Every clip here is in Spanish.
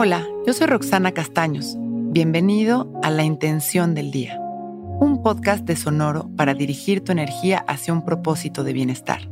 Hola, yo soy Roxana Castaños. Bienvenido a La Intención del Día, un podcast de Sonoro para dirigir tu energía hacia un propósito de bienestar.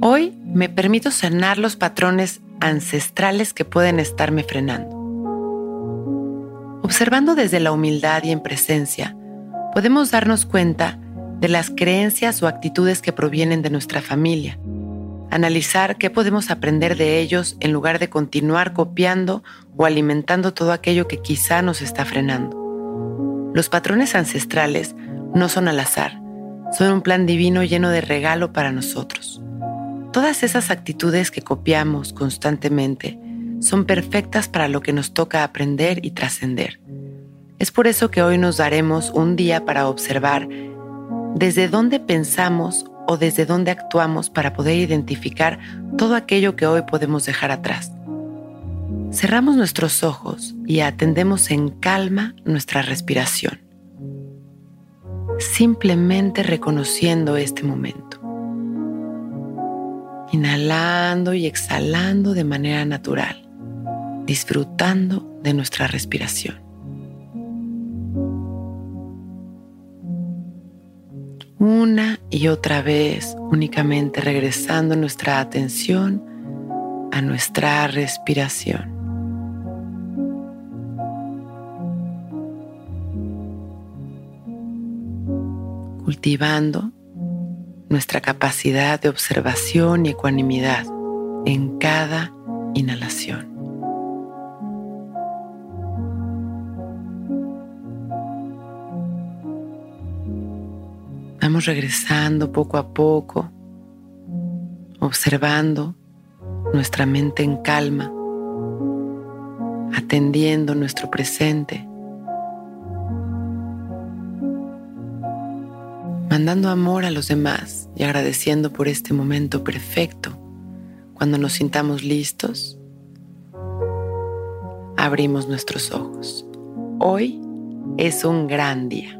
Hoy me permito sanar los patrones ancestrales que pueden estarme frenando. Observando desde la humildad y en presencia, podemos darnos cuenta de las creencias o actitudes que provienen de nuestra familia analizar qué podemos aprender de ellos en lugar de continuar copiando o alimentando todo aquello que quizá nos está frenando. Los patrones ancestrales no son al azar, son un plan divino lleno de regalo para nosotros. Todas esas actitudes que copiamos constantemente son perfectas para lo que nos toca aprender y trascender. Es por eso que hoy nos daremos un día para observar desde dónde pensamos o desde dónde actuamos para poder identificar todo aquello que hoy podemos dejar atrás. Cerramos nuestros ojos y atendemos en calma nuestra respiración, simplemente reconociendo este momento. Inhalando y exhalando de manera natural, disfrutando de nuestra respiración. Una y otra vez, únicamente regresando nuestra atención a nuestra respiración. cultivando nuestra capacidad de observación y ecuanimidad en cada inhalación. Vamos regresando poco a poco, observando nuestra mente en calma, atendiendo nuestro presente, mandando amor a los demás y agradeciendo por este momento perfecto. Cuando nos sintamos listos, abrimos nuestros ojos. Hoy es un gran día.